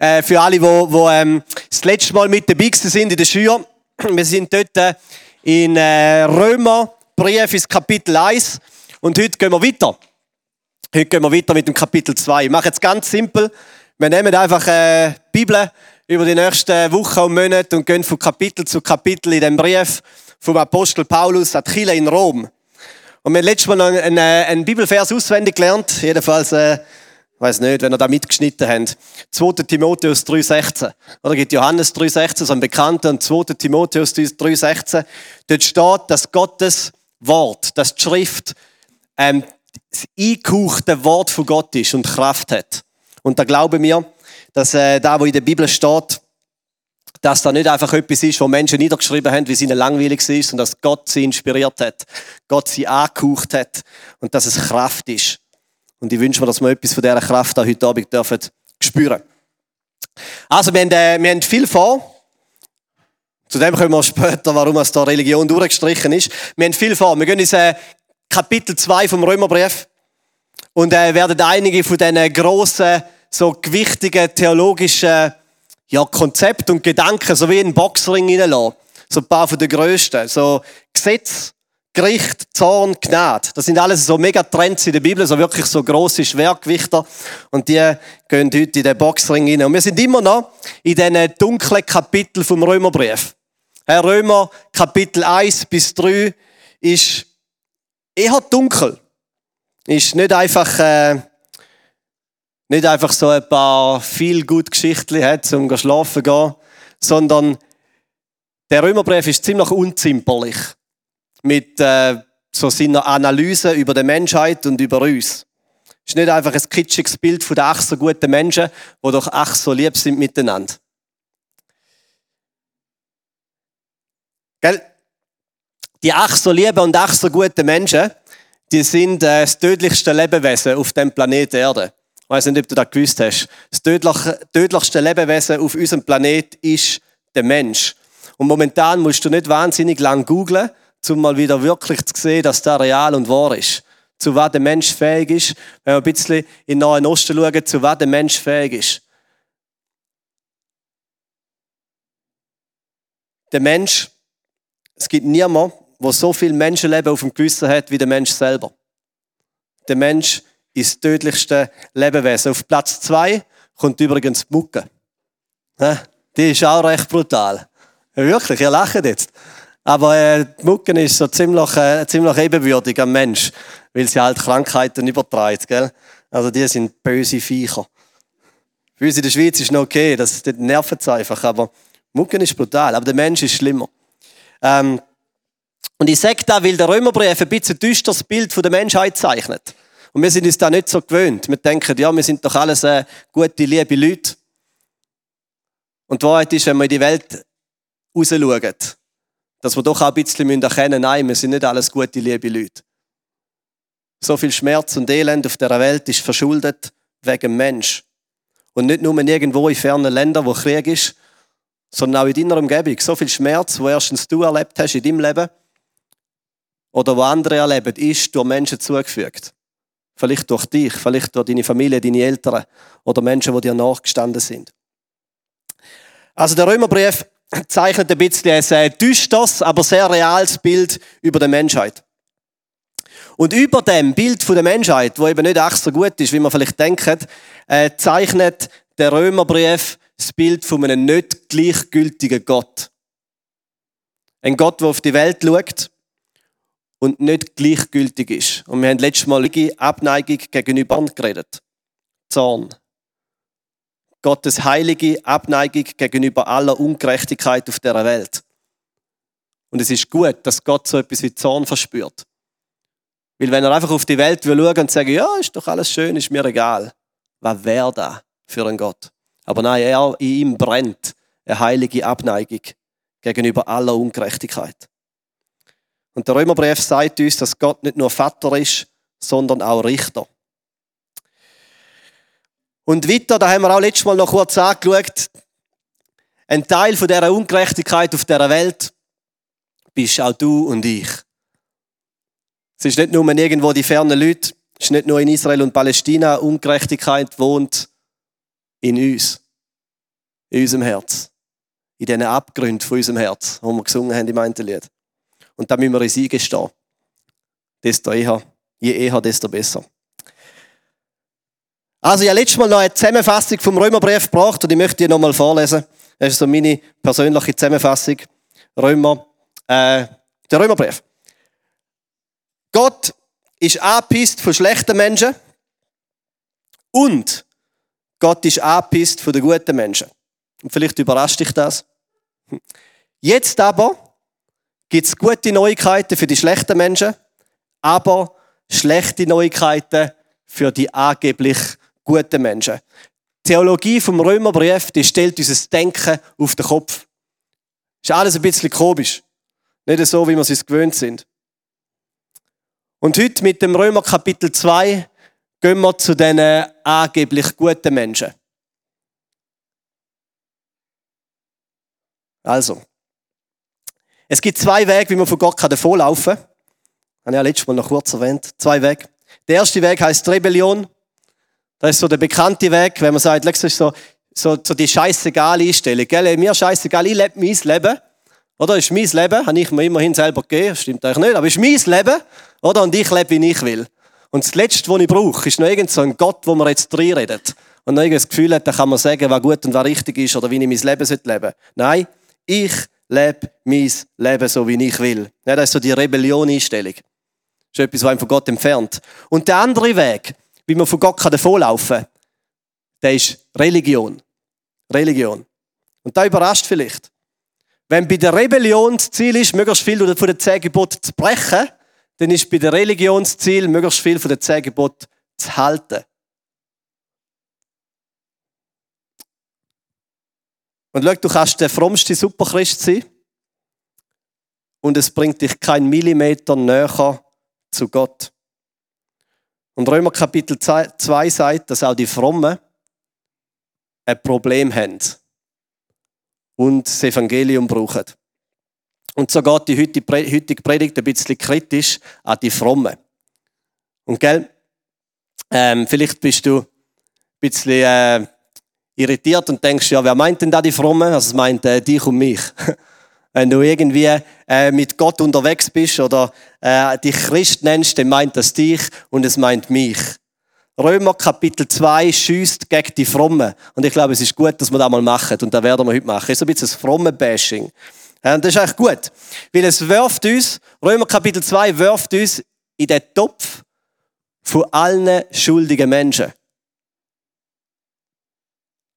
Äh, für alle, die wo, ähm, das letzte Mal mit dabei sind in der Schule. Wir sind dort äh, in äh, Römer, Brief ins Kapitel 1. Und heute gehen wir weiter. Heute gehen wir weiter mit dem Kapitel 2. Ich mache es ganz simpel. Wir nehmen einfach äh, die Bibel über die nächsten Wochen und Monate und gehen von Kapitel zu Kapitel in dem Brief vom Apostel Paulus an die in Rom. Und wir haben letztes Mal noch einen, einen Bibelvers auswendig gelernt. Jedenfalls, äh, ich weiß nicht, wenn ihr da mitgeschnitten habt. 2. Timotheus 3,16. Oder gibt Johannes 3,16, so ein bekannter, und 2. Timotheus 3,16. Dort steht, dass Gottes Wort, dass die Schrift, ähm, das eingehauchte Wort von Gott ist und Kraft hat. Und da glauben wir, dass äh, da, wo in der Bibel steht, dass da nicht einfach etwas ist, wo Menschen niedergeschrieben haben, wie sie ihnen langweilig ist, sondern dass Gott sie inspiriert hat, Gott sie angehaucht hat und dass es Kraft ist. Und ich wünsche mir, dass wir etwas von dieser Kraft auch heute Abend dürfen spüren. Also, wir haben, äh, wir haben viel vor. Zu dem kommen wir später, warum es da Religion durchgestrichen ist. Wir haben viel vor. Wir gehen ins äh, Kapitel 2 vom Römerbrief und äh, werden einige von diesen grossen, so gewichtigen theologischen ja, Konzept und Gedanken so wie in einen Boxring hineinlassen. So ein paar von den grössten. So Gesetz, Gericht, Zorn, Gnade. Das sind alles so mega Trends in der Bibel, so wirklich so grosse Schwergewichter. Und die gehen heute in den Boxring hinein. Und wir sind immer noch in diesen dunklen Kapiteln vom Römerbrief. Römer, Kapitel 1 bis 3 ist eher dunkel. Ist nicht einfach, äh, nicht einfach so ein paar viel gut Geschichten hat, zum schlafen gehen, sondern der Römerbrief ist ziemlich unzimperlich mit äh, so seiner Analyse über die Menschheit und über uns. Es ist nicht einfach ein kitschiges Bild von den ach so guten Menschen, die doch ach so lieb sind miteinander. Gell? Die ach so lieben und ach so guten Menschen, die sind äh, das tödlichste Lebewesen auf dem Planeten Erde. Ich weiß nicht, ob du das gewusst hast. Das tödlichste Lebewesen auf unserem Planet ist der Mensch. Und momentan musst du nicht wahnsinnig lang googlen, um mal wieder wirklich zu sehen, dass das real und wahr ist. Zu was der Mensch fähig ist, wenn wir ein bisschen in den Nahen Osten schauen, zu was der Mensch fähig ist. Der Mensch, es gibt niemanden, der so viel Menschenleben auf dem Gewissen hat wie der Mensch selber. Der Mensch ist das tödlichste Lebewesen. Auf Platz zwei kommt übrigens die Mucke. Die ist auch recht brutal. Wirklich, ihr lacht jetzt. Aber äh, die Mucke ist so ziemlich, äh, ziemlich ebenbürtig am Mensch, weil sie halt Krankheiten übertreibt. Gell? Also die sind böse Viecher. Für uns in der Schweiz ist noch okay, das nervt es einfach, aber Mucken ist brutal, aber der Mensch ist schlimmer. Ähm, und ich sage da, weil der Römerbrief ein bisschen düsteres Bild von der Menschheit zeichnet. Und wir sind uns da nicht so gewöhnt. Wir denken, ja, wir sind doch alles äh, gute, liebe Leute. Und die Wahrheit ist, wenn wir in die Welt rausschauen, dass wir doch auch ein bisschen erkennen müssen, nein, wir sind nicht alles gute, liebe Leute. So viel Schmerz und Elend auf der Welt ist verschuldet wegen Mensch. Und nicht nur irgendwo in fernen Ländern, wo Krieg ist, sondern auch in deiner Umgebung. So viel Schmerz, wo erstens du erlebt hast in deinem Leben oder wo andere erleben, ist durch Menschen zugefügt. Vielleicht durch dich, vielleicht durch deine Familie, deine Eltern oder Menschen, die dir nachgestanden sind. Also der Römerbrief zeichnet ein bisschen ein sehr düsteres, aber sehr reales Bild über die Menschheit. Und über dem Bild von der Menschheit, wo eben nicht ach so gut ist, wie man vielleicht denkt, äh, zeichnet der Römerbrief das Bild von einem nicht gleichgültigen Gott. Ein Gott, der auf die Welt schaut und nicht gleichgültig ist. Und wir haben letztes Mal Abneigung gegenüber geredet. Zorn. Gottes heilige Abneigung gegenüber aller Ungerechtigkeit auf der Welt. Und es ist gut, dass Gott so etwas wie Zorn verspürt. Weil wenn er einfach auf die Welt will schauen und sagen, ja, ist doch alles schön, ist mir egal. Was wäre da für ein Gott? Aber nein, er in ihm brennt eine heilige Abneigung gegenüber aller Ungerechtigkeit. Und der Römerbrief sagt uns, dass Gott nicht nur Vater ist, sondern auch Richter. Und weiter, da haben wir auch letztes Mal noch kurz angeschaut, ein Teil von dieser Ungerechtigkeit auf dieser Welt bist auch du und ich. Es ist nicht nur irgendwo die fernen Leute, es ist nicht nur in Israel und Palästina, Ungerechtigkeit wohnt in uns. in unserem Herz. In diesen Abgründen von unserem Herz, wo wir gesungen haben im einen Lied. Und da müssen wir uns eingestehen. Desto eher, je eher, desto besser. Also, ich habe letztes Mal noch eine Zusammenfassung vom Römerbrief gebracht und ich möchte die nochmal vorlesen. Das ist so meine persönliche Zusammenfassung. Römer, äh, der Römerbrief. Gott ist angepisst von schlechten Menschen und Gott ist angepisst von den guten Menschen. Und vielleicht überrascht dich das. Jetzt aber gibt es gute Neuigkeiten für die schlechten Menschen, aber schlechte Neuigkeiten für die angeblich guten Menschen. Die Theologie vom Römerbrief, die stellt unser Denken auf den Kopf. Ist alles ein bisschen komisch. Nicht so, wie wir es gewöhnt sind. Und heute mit dem Römer Kapitel 2 gehen wir zu den angeblich guten Menschen. Also, es gibt zwei Wege, wie man von Gott davonlaufen kann. Habe ich ja letztes Mal noch kurz erwähnt. Zwei Wege. Der erste Weg heißt Rebellion. Das ist so der bekannte Weg, wenn man sagt, das ist so, so, so die scheißegal Einstellung. Gell? Mir scheißegal, ich lebe mein Leben. Oder? Ist mein Leben, habe ich mir immerhin selber gegeben, stimmt eigentlich nicht, aber ist mein Leben. Oder? Und ich lebe, wie ich will. Und das Letzte, was ich brauche, ist noch irgend so ein Gott, wo man jetzt reinredet. Und noch das Gefühl hat, da kann man sagen, was gut und was richtig ist oder wie ich mein Leben leben. Nein, ich lebe mein Leben so, wie ich will. Ja, das ist so die Rebellion-Einstellung. Das ist etwas, was einem von Gott entfernt. Und der andere Weg, wie man von Gott davonlaufen kann, der ist Religion. Religion. Und da überrascht vielleicht. Wenn bei der Rebellion das Ziel ist, möglichst viel von den zehn Geboten zu brechen, dann ist bei der Religion das Ziel, möglichst viel von den zehn Geboten zu halten. Und schau, du kannst der frommste Superchrist sein und es bringt dich keinen Millimeter näher zu Gott. Und Römer Kapitel 2 sagt, dass auch die Frommen ein Problem haben und das Evangelium brauchen. Und so geht die heutige Predigt ein bisschen kritisch an die Frommen. Und gell, ähm, vielleicht bist du ein bisschen äh, irritiert und denkst, ja, wer meint denn da die Frommen? Also es meint äh, dich und mich. Wenn du irgendwie äh, mit Gott unterwegs bist oder äh, dich Christ nennst, dann meint das dich und es meint mich. Römer Kapitel 2 schießt gegen die Frommen. Und ich glaube, es ist gut, dass wir das mal machen. Und das werden wir heute machen. Es ist ein bisschen ein frommen Bashing. Und das ist eigentlich gut. Weil es wirft uns, Römer Kapitel 2 wirft uns in den Topf von allen schuldigen Menschen.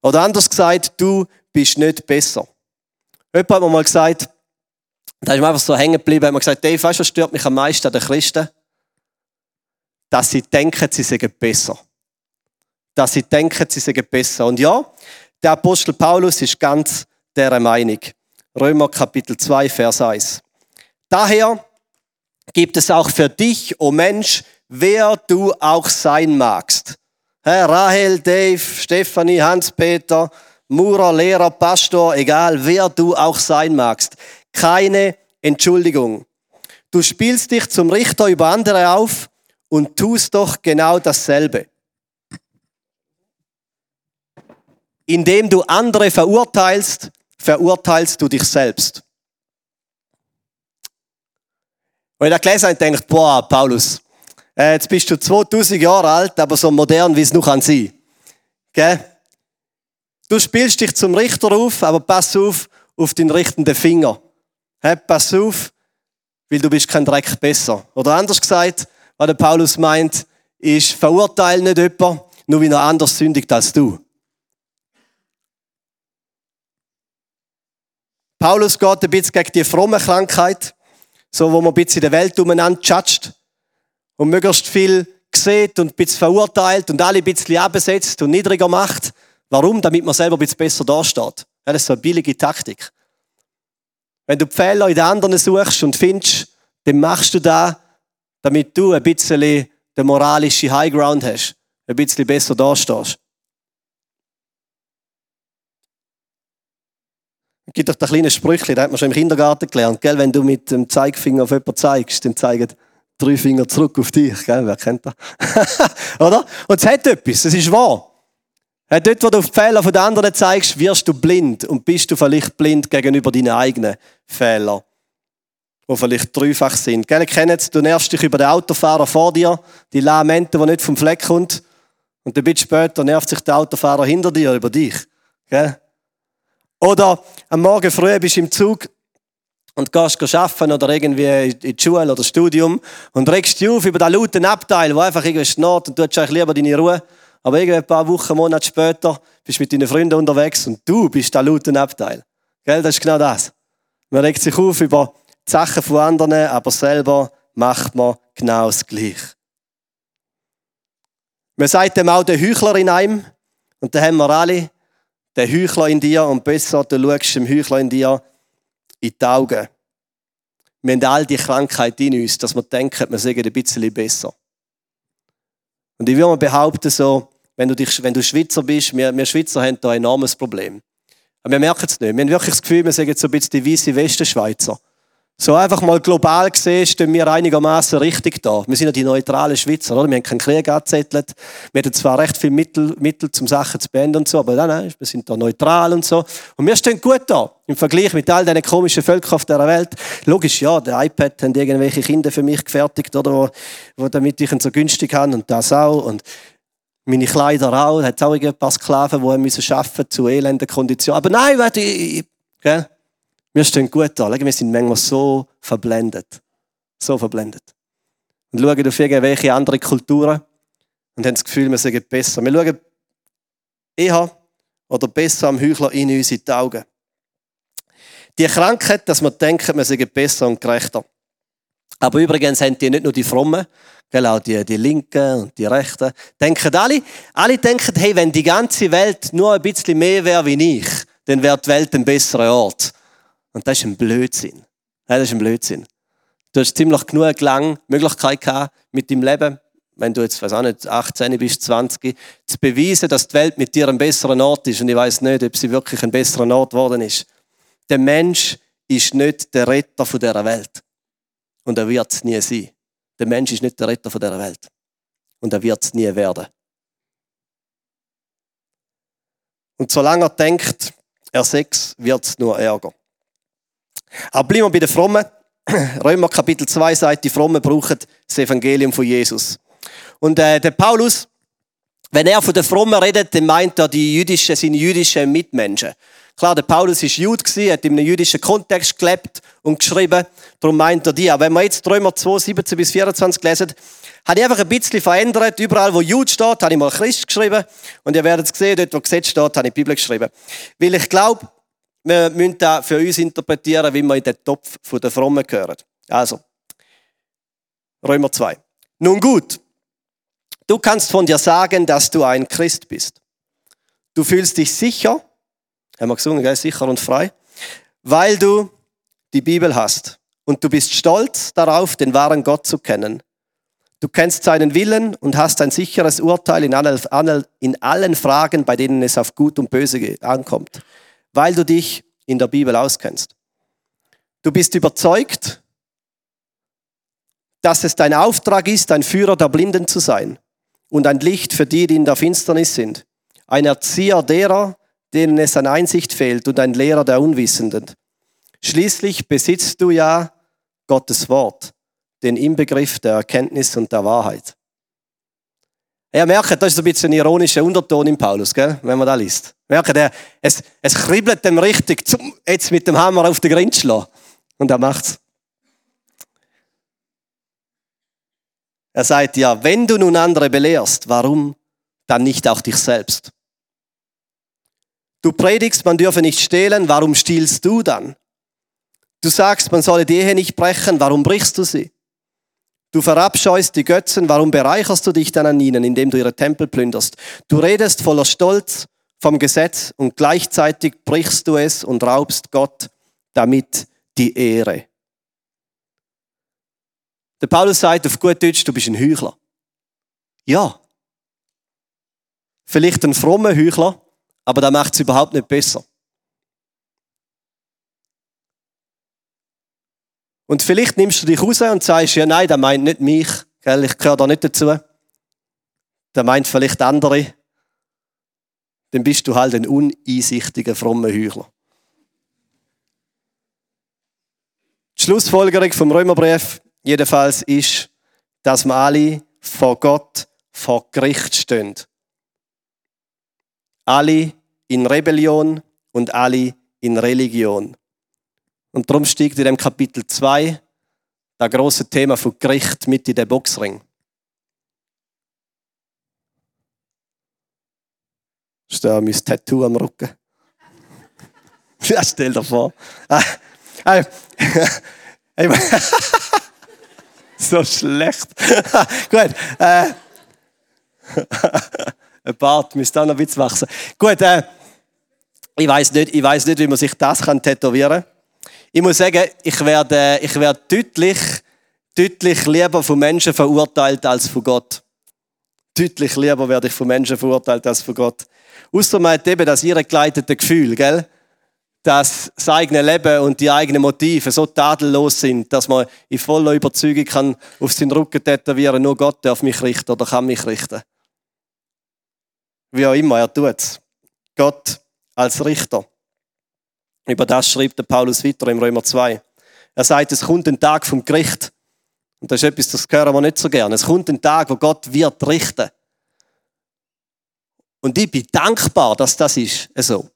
Oder anders gesagt, du bist nicht besser. Jemand hat mir mal gesagt, da ist mir einfach so hängen geblieben, hat mir gesagt, Dave, weißt du, was stört mich am meisten an den Christen? Dass sie denken, sie seien besser. Dass sie denken, sie seien besser. Und ja, der Apostel Paulus ist ganz der Meinung. Römer Kapitel 2, Vers 1. Daher gibt es auch für dich, o oh Mensch, wer du auch sein magst. Herr Rahel, Dave, Stefanie, Hans-Peter, Murer, Lehrer, Pastor, egal wer du auch sein magst. Keine Entschuldigung. Du spielst dich zum Richter über andere auf und tust doch genau dasselbe. Indem du andere verurteilst, verurteilst du dich selbst. Weil ich da gelesen habe, denkt, boah, Paulus, äh, jetzt bist du 2000 Jahre alt, aber so modern, wie es noch sein kann. Gell? Du spielst dich zum Richter auf, aber pass auf auf den richtenden Finger. He, pass auf, weil du bist kein Dreck besser. Oder anders gesagt, was der Paulus meint, ist, verurteile nicht jemanden, nur wie er anders sündigt als du. Paulus geht ein bisschen gegen die fromme Krankheit, so wo man ein bisschen in der Welt umeinander judgt und möglichst viel sieht und ein bisschen verurteilt und alle ein bisschen absetzt und niedriger macht. Warum? Damit man selber ein bisschen besser dasteht. Ja, das ist so eine billige Taktik. Wenn du die Fehler in den anderen suchst und findest, dann machst du das, damit du ein bisschen den moralischen Highground hast, ein bisschen besser dastehst. Es gibt doch ein kleines Sprüchchen, das hat man schon im Kindergarten gelernt. Gell? Wenn du mit dem Zeigefinger auf jemanden zeigst, dann zeigen drei Finger zurück auf dich. Gell? Wer kennt das? Oder? Und es hat etwas, es ist wahr. Äh, dort, wo du auf die Fehler der anderen zeigst, wirst du blind und bist du vielleicht blind gegenüber deinen eigenen Fehlern, die vielleicht dreifach sind. Gell, kennt du nervst dich über den Autofahrer vor dir, die Lamente, die nicht vom Fleck kommt, und ein bisschen später nervt sich der Autofahrer hinter dir über dich. Gell? Oder am Morgen früh bist du im Zug und gehst arbeiten oder irgendwie in die Schule oder Studium und regst dich auf über den lauten Abteil, wo einfach irgendwie schnarrt und du hast eigentlich lieber deine Ruhe. Aber irgendwie ein paar Wochen, Monate später bist du mit deinen Freunden unterwegs und du bist der laute Abteil. Gell, das ist genau das. Man regt sich auf über die Sachen von anderen, aber selber macht man genau das Gleiche. Man sagt dem auch der Heuchler in einem. Und da haben wir alle den Heuchler in dir und besser, du schaust dem Heuchler in dir in die Augen. Wir haben all die Krankheit in uns, dass wir denken, wir sagen ein bisschen besser. Und ich würde mal behaupten, so, wenn du, dich, wenn du Schweizer bist, wir, wir Schweizer haben da ein enormes Problem. Aber wir merken es nicht. Wir haben wirklich das Gefühl, wir sagen so ein bisschen die weiße Westenschweizer. So einfach mal global gesehen stehen wir einigermaßen richtig da. Wir sind ja die neutralen Schweizer, oder? Wir haben keinen Krieg angezettelt. Wir hatten zwar recht viele Mittel, Mittel zum Sachen zu beenden und so, aber nein, nein, wir sind da neutral und so. Und wir stehen gut da. Im Vergleich mit all diesen komischen Völkern auf dieser Welt. Logisch, ja, der iPad haben irgendwelche Kinder für mich gefertigt, oder? Wo, wo damit ich ihn so günstig habe und das auch. Und meine Kleider auch. Hat auch ein paar Sklaven, die müssen arbeiten zu elenden Konditionen. Aber nein, warte, ich, gell? Wir stehen gut da. Wir sind manchmal so verblendet. So verblendet. Und schauen auf irgendwelche andere Kulturen und haben das Gefühl, wir sagen besser. Wir schauen eher oder besser am Heuchler in uns in die Augen. Die Krankheit, dass wir denken, wir sind besser und gerechter. Aber übrigens haben die nicht nur die Frommen, auch die, die Linken und die Rechten. Denken alle, alle denken, hey, wenn die ganze Welt nur ein bisschen mehr wäre wie ich, dann wäre die Welt ein besserer Ort. Und das ist ein Blödsinn. das ist ein Blödsinn. Du hast ziemlich genug lang Möglichkeit gehabt, mit deinem Leben, wenn du jetzt, weiß auch nicht, 18 bist, 20, zu beweisen, dass die Welt mit dir ein besserer Ort ist. Und ich weiß nicht, ob sie wirklich ein besserer Ort geworden ist. Der Mensch ist nicht der Retter dieser Welt. Und er wird es nie sein. Der Mensch ist nicht der Retter dieser Welt. Und er wird es nie werden. Und solange er denkt, er Sex, wird es nur Ärger. Aber bleiben wir bei den Frommen. Römer Kapitel 2 sagt, die Frommen brauchen das Evangelium von Jesus. Und äh, der Paulus, wenn er von den Frommen redet, dann meint er die jüdischen, seine jüdischen Mitmenschen. Klar, der Paulus war Jude, hat in einem jüdischen Kontext gelebt und geschrieben, darum meint er die. Aber wenn wir jetzt Römer 2, 17 bis 24 lesen, habe ich einfach ein bisschen verändert. Überall, wo Jude steht, habe ich mal Christ geschrieben. Und ihr werdet es sehen, dort, wo Gesetz steht, habe ich Bibel geschrieben. Weil ich glaube, wir müssen das für uns interpretieren, wie wir in den Topf der Frommen gehören. Also, Römer 2. Nun gut, du kannst von dir sagen, dass du ein Christ bist. Du fühlst dich sicher, haben wir gesungen, gell? sicher und frei, weil du die Bibel hast. Und du bist stolz darauf, den wahren Gott zu kennen. Du kennst seinen Willen und hast ein sicheres Urteil in allen Fragen, bei denen es auf Gut und Böse ankommt weil du dich in der Bibel auskennst. Du bist überzeugt, dass es dein Auftrag ist, ein Führer der Blinden zu sein und ein Licht für die, die in der Finsternis sind, ein Erzieher derer, denen es an Einsicht fehlt und ein Lehrer der Unwissenden. Schließlich besitzt du ja Gottes Wort, den Inbegriff der Erkenntnis und der Wahrheit. Ja, merkt, das ist ein bisschen ein ironischer Unterton in Paulus, gell? wenn man da liest. Merkt, er, es, es kribbelt dem richtig, zum jetzt mit dem Hammer auf den Grind schlagen. Und er macht's. Er sagt ja, wenn du nun andere belehrst, warum dann nicht auch dich selbst? Du predigst, man dürfe nicht stehlen, warum stiehlst du dann? Du sagst, man solle die Ehe nicht brechen, warum brichst du sie? Du verabscheust die Götzen, warum bereicherst du dich dann an ihnen, indem du ihre Tempel plünderst? Du redest voller Stolz vom Gesetz und gleichzeitig brichst du es und raubst Gott damit die Ehre. Der Paulus sagt auf gut Deutsch, du bist ein Heuchler. Ja. Vielleicht ein frommer Heuchler, aber da macht es überhaupt nicht besser. Und vielleicht nimmst du dich raus und sagst, ja nein, der meint nicht mich, gell, ich gehöre da nicht dazu. Der meint vielleicht andere. dann bist du halt ein uneinsichtiger, frommer Heuchler. Die Schlussfolgerung vom Römerbrief jedenfalls ist, dass wir alle vor Gott vor Gericht stehen. Alle in Rebellion und alle in Religion. Und darum steigt in dem Kapitel 2 das große Thema von Gericht mit in den Boxring. Das ist da mein Tattoo am Rücken. Ja, stell dir vor. Ah, so schlecht. Gut. Äh, ein Bart müsste auch noch ein wachsen. Gut, äh, ich weiß nicht, ich weiß nicht, wie man sich das kann tätowieren. Ich muss sagen, ich werde, ich werde deutlich, deutlich lieber von Menschen verurteilt als von Gott. Deutlich lieber werde ich von Menschen verurteilt als von Gott. Außer man hat eben das ihre geleitete Gefühl, gell? dass das eigene Leben und die eigenen Motive so tadellos sind, dass man in voller Überzeugung kann auf seinen Rücken tätowieren, nur Gott darf mich richten oder kann mich richten. Wie auch immer, er tut. Gott als Richter. Über das schreibt der Paulus weiter im Römer 2. Er sagt, es kommt ein Tag vom Gericht. Und das ist etwas, das hören wir nicht so gerne. Es kommt ein Tag, wo Gott wird richten. Und ich bin dankbar, dass das ist so.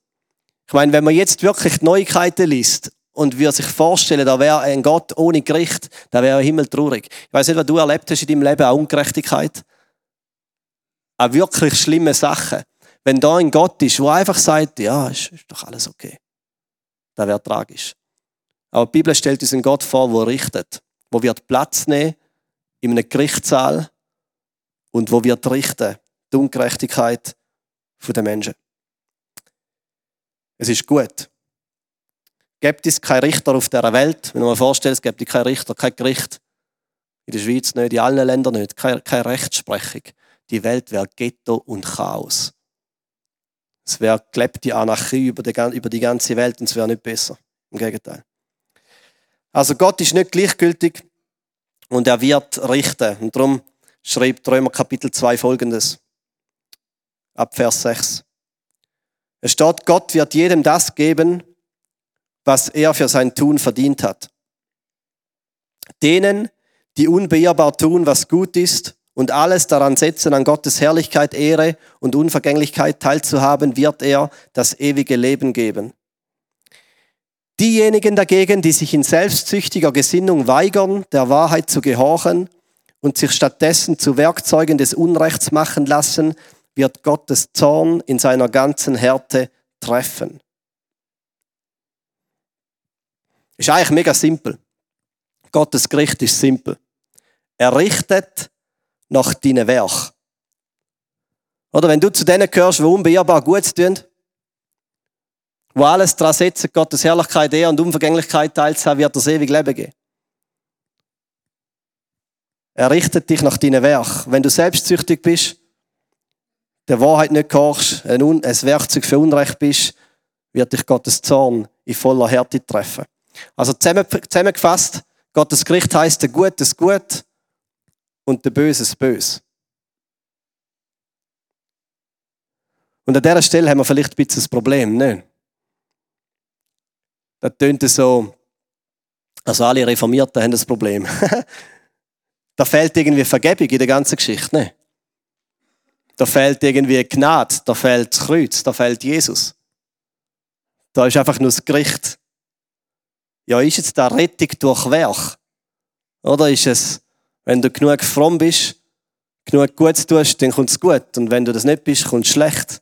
Ich meine, wenn man jetzt wirklich die Neuigkeiten liest und wir sich vorstellen, da wäre ein Gott ohne Gericht, da wäre Himmel traurig. Ich weiß nicht, was du erlebt hast in deinem Leben, auch Ungerechtigkeit. Auch wirklich schlimme Sachen. Wenn da ein Gott ist, der einfach sagt, ja, ist, ist doch alles okay. Das wäre tragisch. Aber die Bibel stellt uns einen Gott vor, der richtet, wo wird Platz nehmen in einem Gerichtssaal und wo wird richten die Ungerechtigkeit der Menschen. Es ist gut. Gibt es keinen Richter auf dieser Welt? Wenn man sich vorstellt, es gibt keinen Richter, kein Gericht. In der Schweiz nicht, in allen Ländern nicht. Keine, keine Rechtsprechung. Die Welt wäre Ghetto und Chaos. Es wäre gelebte Anarchie über die, ganze Welt und es wäre nicht besser. Im Gegenteil. Also Gott ist nicht gleichgültig und er wird richten. Und darum schreibt Römer Kapitel 2 folgendes. Ab Vers 6. Es steht, Gott wird jedem das geben, was er für sein Tun verdient hat. Denen, die unbeirrbar tun, was gut ist und alles daran setzen, an Gottes Herrlichkeit, Ehre und Unvergänglichkeit teilzuhaben, wird er das ewige Leben geben. Diejenigen dagegen, die sich in selbstsüchtiger Gesinnung weigern, der Wahrheit zu gehorchen und sich stattdessen zu Werkzeugen des Unrechts machen lassen, wird Gottes Zorn in seiner ganzen Härte treffen. Ist eigentlich mega simpel. Gottes Gericht ist simpel. Er richtet nach deinen Werk. Oder wenn du zu denen gehörst, die unbeirrbar gut tun, wo alles daran setzen, Gottes Herrlichkeit, Ehre und Unvergänglichkeit teilzuhaben, wird das ewig Leben geben. Er richtet dich nach deinen Werk. Wenn du selbstsüchtig bist, der Wahrheit nicht gehorchst, ein, ein Werkzeug für Unrecht bist, wird dich Gottes Zorn in voller Härte treffen. Also zusammengefasst, Gottes Gericht heißt der Gute ist gut und der Böse ist böse. Und an dieser Stelle haben wir vielleicht ein bisschen das Problem, ne? Das tönt so, also alle Reformierten haben das Problem. da fehlt irgendwie Vergebung in der ganzen Geschichte, ne? Da fehlt irgendwie Gnade, da fehlt das Kreuz, da fehlt Jesus. Da ist einfach nur das Gericht. Ja, ist jetzt da Rettung durch Werk? Oder ist es, wenn du genug fromm bist, genug Gutes tust, dann kommt es gut. Und wenn du das nicht bist, kommt es schlecht.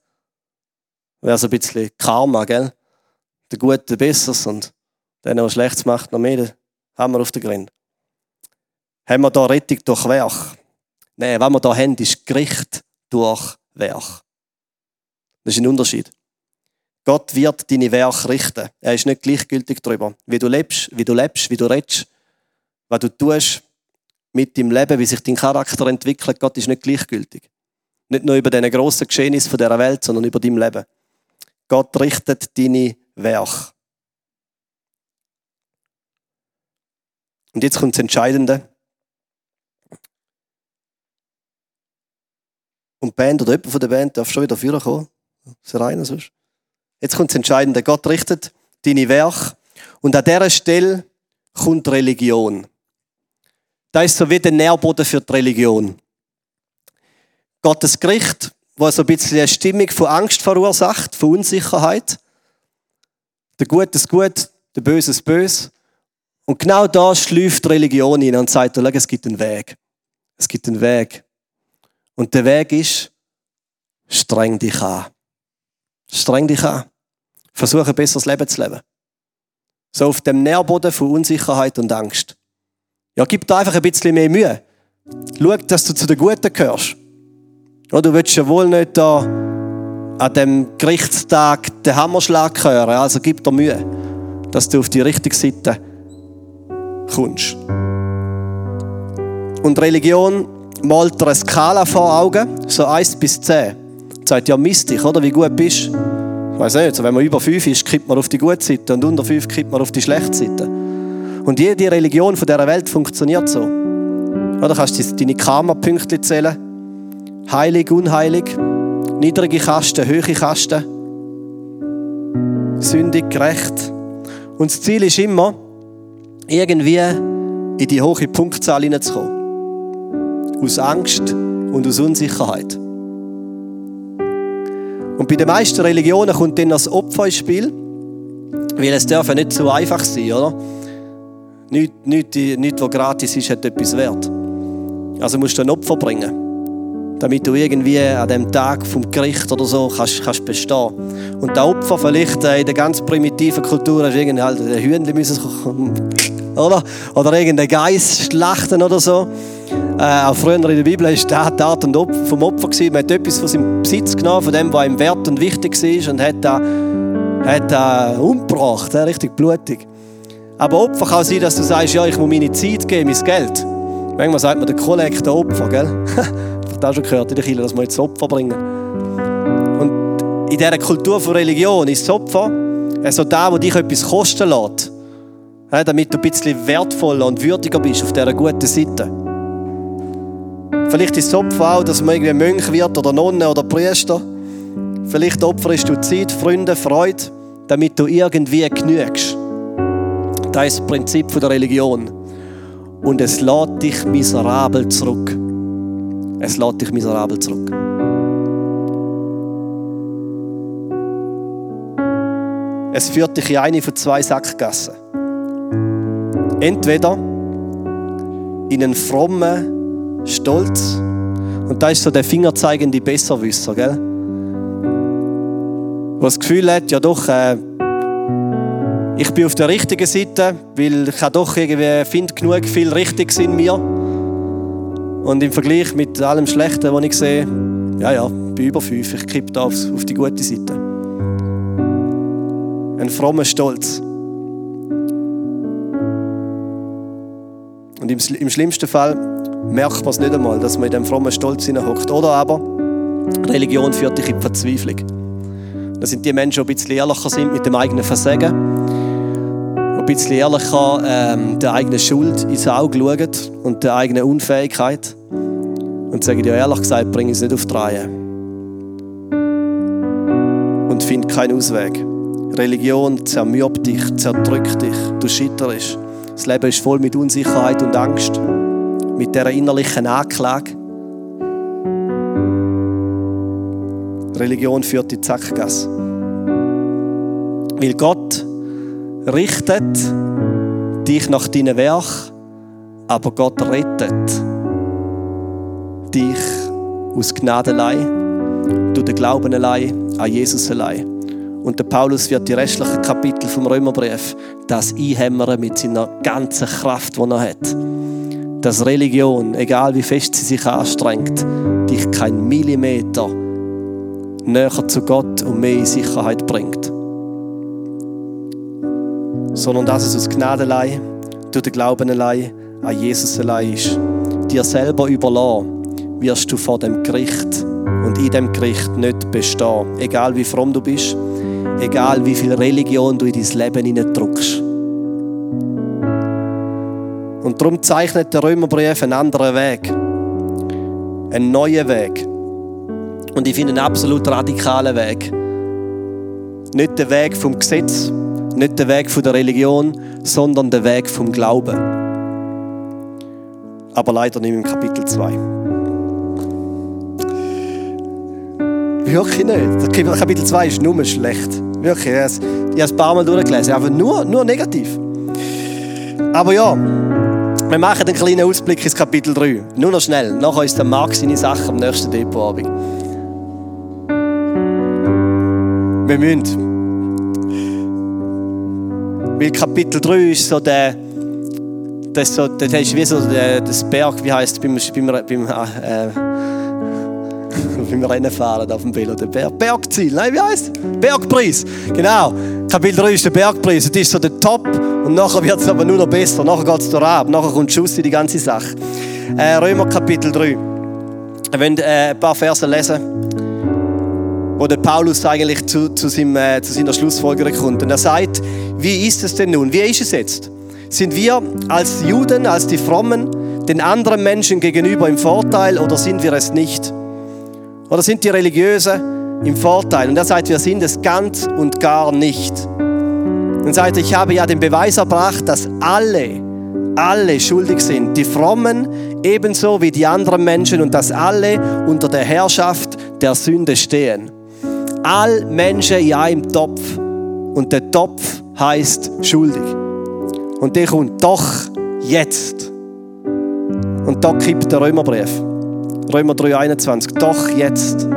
Wäre so ein bisschen Karma, gell? Der Gute Besseres und der, der Schlechtes macht, noch mehr haben wir auf der Grund. Haben wir da Rettung durch Werk? Nein, was wir da haben, ist Gericht durch Werk. Das ist ein Unterschied. Gott wird deine Werke richten. Er ist nicht gleichgültig darüber. Wie du lebst, wie du lebst, wie du redest, was du tust mit deinem Leben, wie sich dein Charakter entwickelt. Gott ist nicht gleichgültig. Nicht nur über diese grossen Geschehnisse von dieser Welt, sondern über dein Leben. Gott richtet deine Werke. Und jetzt kommt das Entscheidende. Und die Band oder jemand von der Band darf schon wieder vorkommen. Ist er einer sonst? Jetzt kommt das Entscheidende. Gott richtet deine Werke und an dieser Stelle kommt Religion. Das ist so wie der Nährboden für die Religion. Gottes Gericht, wo so ein bisschen eine Stimmung von Angst verursacht, von Unsicherheit. Der Gute ist Gut, der Böse ist Böse. Und genau da schläft Religion hin und sagt, es gibt einen Weg. Es gibt einen Weg. Und der Weg ist, streng dich an. Streng dich an. Versuche ein besseres Leben zu leben. So auf dem Nährboden von Unsicherheit und Angst. Ja, gib dir einfach ein bisschen mehr Mühe. Schau, dass du zu den Guten gehörst. Ja, du willst ja wohl nicht da an dem Gerichtstag den Hammerschlag hören, also gib dir Mühe, dass du auf die richtige Seite kommst. Und Religion malt dir eine Skala vor Augen, so 1 bis 10. Sagt, ja, misst dich, oder? Wie gut bist du? Ich weiß nicht, also wenn man über 5 ist, kippt man auf die gute Seite und unter 5 kippt man auf die schlechte Seite. Und jede Religion von dieser Welt funktioniert so. Oder kannst du deine Karma-Pünktchen zählen. Heilig, unheilig. Niedrige Kasten, hohe Kasten. Sündig, gerecht. Und das Ziel ist immer, irgendwie in die hohe Punktzahl hineinzukommen. Aus Angst und aus Unsicherheit. Und bei den meisten Religionen kommt dann das Opfer ins Spiel, weil es darf ja nicht so einfach sein, oder? Nichts, nichts, nichts, was gratis ist, hat etwas wert. Also musst du ein Opfer bringen, damit du irgendwie an dem Tag vom Gericht oder so kannst, kannst bestehen. Und der Opfer vielleicht äh, in der ganz primitiven Kultur ist irgendwie halt ein Hühnchen müssen, oder? Oder irgendein Geist schlachten oder so. Äh, auch früher in der Bibel war die Art und Opfer, vom Opfer gewesen. Man hat etwas von seinem Besitz genommen, von dem, was ihm wert und wichtig war und hat das, hat das umgebracht, richtig blutig. Aber Opfer kann sein, dass du sagst, ja, ich muss meine Zeit geben, mein Geld. Manchmal sagt man, der Kollektor Opfer, gell? Ich habe schon gehört in der Kirche, dass wir jetzt Opfer bringen. Und in dieser Kultur von Religion ist das Opfer also da, wo dich etwas kosten lässt, damit du ein bisschen wertvoller und würdiger bist auf dieser guten Seite. Vielleicht ist das Opfer auch, dass man irgendwie Mönch wird oder Nonne oder Priester. Vielleicht opferst du Zeit, Freunde, Freude, damit du irgendwie genügst. Das ist das Prinzip der Religion. Und es lädt dich miserabel zurück. Es lädt dich miserabel zurück. Es führt dich in eine von zwei Sackgassen. Entweder in einen frommen Stolz, und da ist so der fingerzeigende Besserwisser, gell? Was das Gefühl hat, ja doch, äh, ich bin auf der richtigen Seite, weil ich doch irgendwie finde genug viel Richtiges in mir. Und im Vergleich mit allem Schlechten, was ich sehe, ja, ja, bin über fünf, ich kippe da auf, auf die gute Seite. Ein frommer Stolz. Und im, im schlimmsten Fall merkt man es nicht einmal, dass man in diesem frommen Stolz hineinhockt. Oder aber Religion führt dich in Verzweiflung. Das sind die Menschen, die ein bisschen ehrlicher sind mit dem eigenen Versagen ein bisschen ehrlicher ähm, der eigenen Schuld ins Auge schauen und der eigenen Unfähigkeit und sagen dir ehrlich gesagt, bringe es nicht auf die Reihe. Und find keinen Ausweg. Religion zermürbt dich, zerdrückt dich, du scheiterst. Das Leben ist voll mit Unsicherheit und Angst, mit dieser innerlichen Anklage. Religion führt die Zackgasse. Weil Gott richtet dich nach deinem Werk, aber Gott rettet dich aus Gnade allein, durch den Glauben allein, an Jesus allein. Und der Paulus wird die restlichen Kapitel vom Römerbrief das einhämmern mit seiner ganzen Kraft, die er hat. Dass Religion, egal wie fest sie sich anstrengt, dich kein Millimeter näher zu Gott und mehr in Sicherheit bringt sondern dass es aus Gnade allein, durch den Glauben allein, an Jesus allein ist. Dir selber überlassen, wirst du vor dem Gericht und in dem Gericht nicht bestehen. Egal wie fromm du bist, egal wie viel Religion du in dein Leben hineindrückst. Und darum zeichnet der Römerbrief einen anderen Weg. Einen neuen Weg. Und ich finde einen absolut radikalen Weg. Nicht der Weg vom Gesetz, nicht der Weg der Religion, sondern der Weg vom Glauben. Aber leider nicht im Kapitel 2. Wirklich nicht. Kapitel 2 ist nur schlecht. Wirklich. Ich habe es ein paar Mal durchgelesen. Einfach nur, nur negativ. Aber ja, wir machen einen kleinen Ausblick ins Kapitel 3. Nur noch schnell. Nachher ist der Marc seine Sache am nächsten Depotabend. Wir müssen. Weil Kapitel 3 ist so der, das, so, das ist wie so der, das Berg, wie heißt beim, beim, beim, äh, beim Rennenfahren auf dem Velo, der Berg, Bergziel, nein, wie heißt? Bergpreis, genau. Kapitel 3 ist der Bergpreis, das ist so der Top und nachher wird es aber nur noch besser, nachher geht es ab, nachher kommt Schuss in die ganze Sache. Äh, Römer Kapitel 3. Wir wollen äh, ein paar Verse lesen wo der Paulus eigentlich zu, zu, seinem, äh, zu seiner Schlussfolgerung kommt. Und er sagt, wie ist es denn nun? Wie ist es jetzt? Sind wir als Juden, als die Frommen, den anderen Menschen gegenüber im Vorteil oder sind wir es nicht? Oder sind die Religiösen im Vorteil? Und er sagt, wir sind es ganz und gar nicht. Und sagt, ich habe ja den Beweis erbracht, dass alle, alle schuldig sind. Die Frommen ebenso wie die anderen Menschen und dass alle unter der Herrschaft der Sünde stehen all Menschen in einem Topf. Und der Topf heißt schuldig. Und der kommt doch jetzt. Und da gibt der Römerbrief. Römer 3,21. Doch jetzt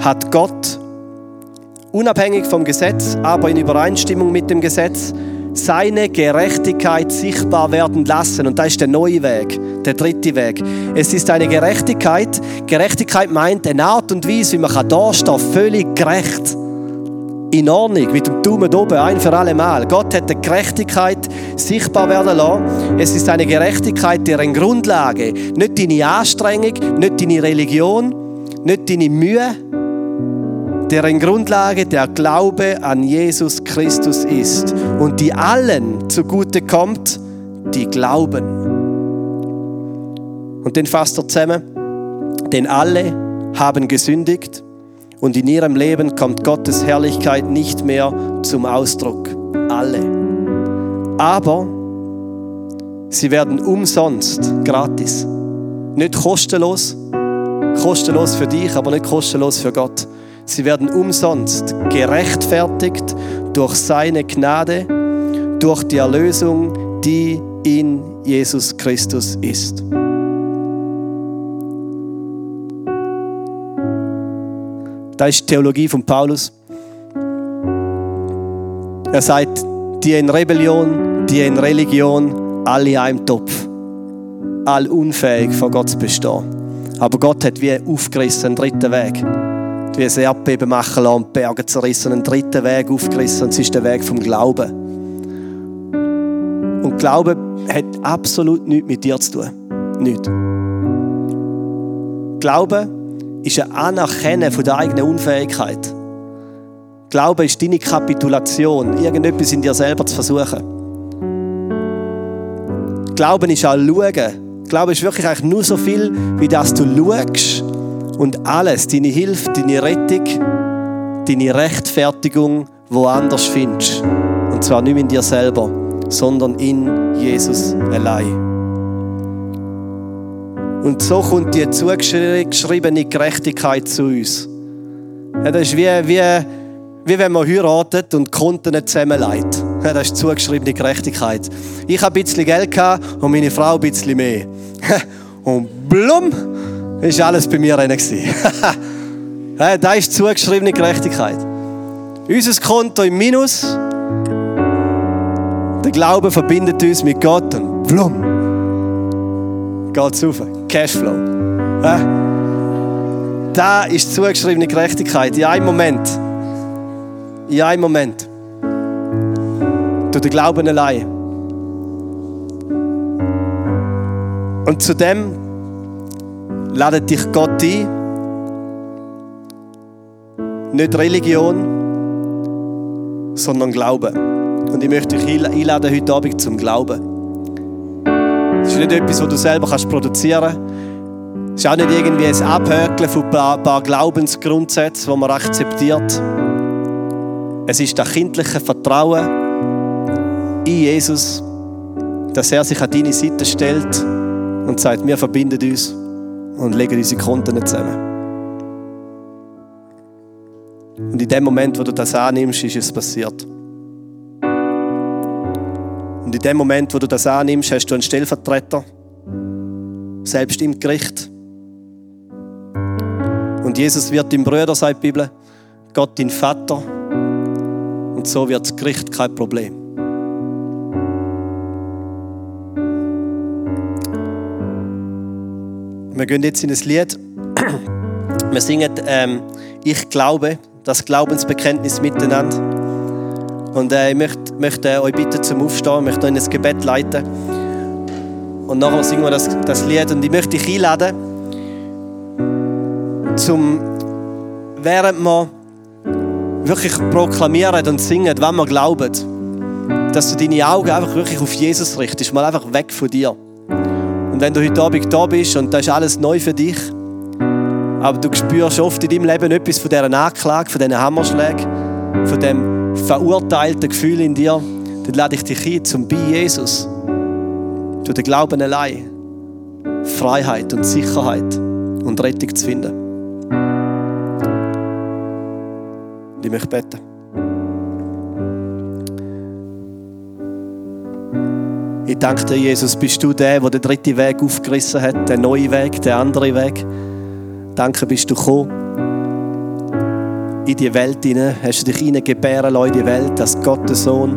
hat Gott, unabhängig vom Gesetz, aber in Übereinstimmung mit dem Gesetz, seine Gerechtigkeit sichtbar werden lassen. Und das ist der neue Weg, der dritte Weg. Es ist eine Gerechtigkeit. Gerechtigkeit meint eine Art und Weise, wie man da stehen völlig gerecht. In Ordnung, mit dem Daumen oben, ein für alle Mal. Gott hat die Gerechtigkeit sichtbar werden lassen. Es ist eine Gerechtigkeit, deren Grundlage nicht deine Anstrengung, nicht deine Religion, nicht deine Mühe, deren Grundlage der Glaube an Jesus Christus ist und die allen zugute kommt, die glauben. Und den fasst er zusammen, denn alle haben gesündigt und in ihrem Leben kommt Gottes Herrlichkeit nicht mehr zum Ausdruck. Alle. Aber sie werden umsonst, gratis. Nicht kostenlos, kostenlos für dich, aber nicht kostenlos für Gott Sie werden umsonst gerechtfertigt durch seine Gnade, durch die Erlösung, die in Jesus Christus ist. Das ist Theologie von Paulus. Er sagt, die in Rebellion, die in Religion, alle in einem Topf. All unfähig vor Gott zu bestehen. Aber Gott hat wie aufgerissen, einen dritten Weg wie ein Erdbeben machen lassen und Berge zerrissen, einen dritten Weg aufgerissen und es ist der Weg vom Glauben. Und Glaube hat absolut nichts mit dir zu tun. Nichts. Glaube ist ein Anerkennen von der eigenen Unfähigkeit. Glaube ist deine Kapitulation, irgendetwas in dir selber zu versuchen. Glauben ist auch Schauen. Glaube ist wirklich eigentlich nur so viel, wie dass du schaust und alles, deine Hilfe, deine Rettung, deine Rechtfertigung woanders findest. Und zwar nicht in dir selber, sondern in Jesus allein. Und so kommt die zugeschriebene Gerechtigkeit zu uns. Ja, das ist wie, wie, wie wenn man heiratet und Konten nicht zusammenlegt. Ja, das ist zugeschriebene Gerechtigkeit. Ich habe ein bisschen Geld und meine Frau ein bisschen mehr. Und blum, war alles bei mir drin. das ist zugeschriebene Gerechtigkeit. Unser Konto im Minus. Der Glaube verbindet uns mit Gott und blum. Geht's auf. Cashflow. Da ist zugeschriebene Gerechtigkeit. In einem Moment. In einem Moment. Du den Glauben allein. Und zu dem ladet dich Gott ein. Nicht Religion, sondern Glauben. Und ich möchte dich einladen heute Abend zum Glauben. Es ist nicht etwas, was du selber kannst produzieren kannst. Es ist auch nicht irgendwie ein Abhökeln von ein paar, Glaubensgrundsätzen, die man akzeptiert. Es ist das kindliche Vertrauen in Jesus, dass er sich an deine Seite stellt und sagt, wir verbinden uns und legen unsere Konten zusammen. Und in dem Moment, wo du das annimmst, ist es passiert. Und in dem Moment, wo du das annimmst, hast du einen Stellvertreter, selbst im Gericht. Und Jesus wird dein Bruder, sagt die Bibel, Gott dein Vater. Und so wird das Gericht kein Problem. Wir gehen jetzt in ein Lied. Wir singen ähm, Ich glaube, das Glaubensbekenntnis miteinander. Und äh, ich möchte, möchte euch bitten zum Aufstehen, ich möchte euch in ein Gebet leiten. Und nachher singen wir das, das Lied. Und ich möchte dich einladen, zum, während wir wirklich proklamieren und singen, wenn wir glauben, dass du deine Augen einfach wirklich auf Jesus richtest, mal einfach weg von dir. Wenn du heute Abend da bist und das ist alles neu für dich, aber du spürst oft in deinem Leben etwas von dieser Anklage, von diesen Hammerschlägen, von dem verurteilten Gefühl in dir, dann lade ich dich ein, zum bei Jesus, durch den Glauben allein, Freiheit und Sicherheit und Rettung zu finden. Ich möchte beten. Ich danke dir, Jesus, bist du der, der den dritten Weg aufgerissen hat, den neuen Weg, den anderen Weg. Danke, bist du gekommen in die Welt hinein, hast du dich hineingebären lassen in die Welt als Gottes Sohn.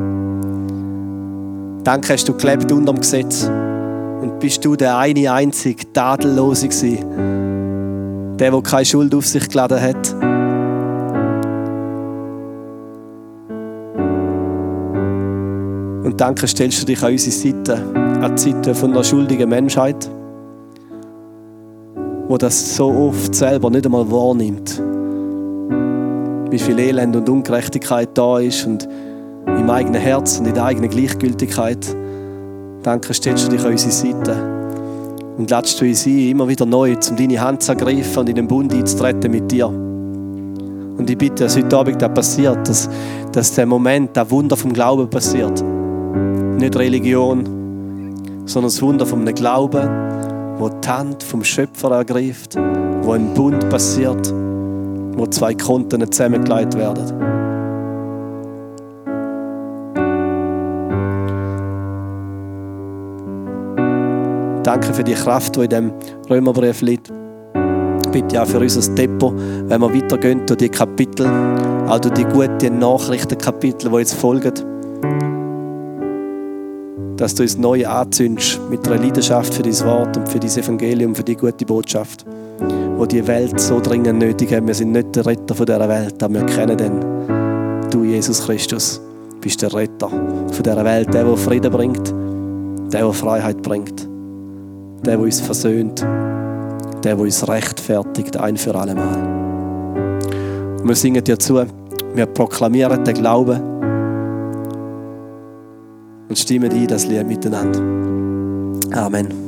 Danke, hast du gelebt unter dem Gesetz und bist du der eine einzige Tadellose gewesen, der, der keine Schuld auf sich geladen hat. Und danke, stellst du dich an unsere Seite, an die Seite von einer schuldigen Menschheit wo das so oft selber nicht einmal wahrnimmt. Wie viel Elend und Ungerechtigkeit da ist und im eigenen Herz und in der eigenen Gleichgültigkeit. Danke, stellst du dich an unsere Seite und lädst du uns ein, immer wieder neu, um deine Hand zu ergreifen und in den Bund einzutreten mit dir. Und ich bitte, dass heute Abend das passiert, dass, dass der Moment, der Wunder vom Glauben passiert. Nicht Religion, sondern das Wunder vom Glauben, wo die Hand vom Schöpfer ergreift, wo ein Bund passiert, wo zwei Konten zusammengelegt werden. Danke für die Kraft, die in dem Römerbrief liegt. Bitte auch für unser Depot, wenn wir weitergehen durch die Kapitel, auch durch die guten Nachrichtenkapitel, die jetzt folgen dass du uns neu anzündest mit einer Leidenschaft für dein Wort und für dein Evangelium, für die gute Botschaft, wo die Welt so dringend nötig hat. Wir sind nicht der Retter von dieser Welt, aber wir kennen den. Du, Jesus Christus, bist der Retter von dieser Welt, der, der Frieden bringt, der, der Freiheit bringt, der, der uns versöhnt, der, der uns rechtfertigt, ein für alle Mal. Wir singen dir zu, wir proklamieren den Glauben, und stimmen ein das Lied miteinander. Amen.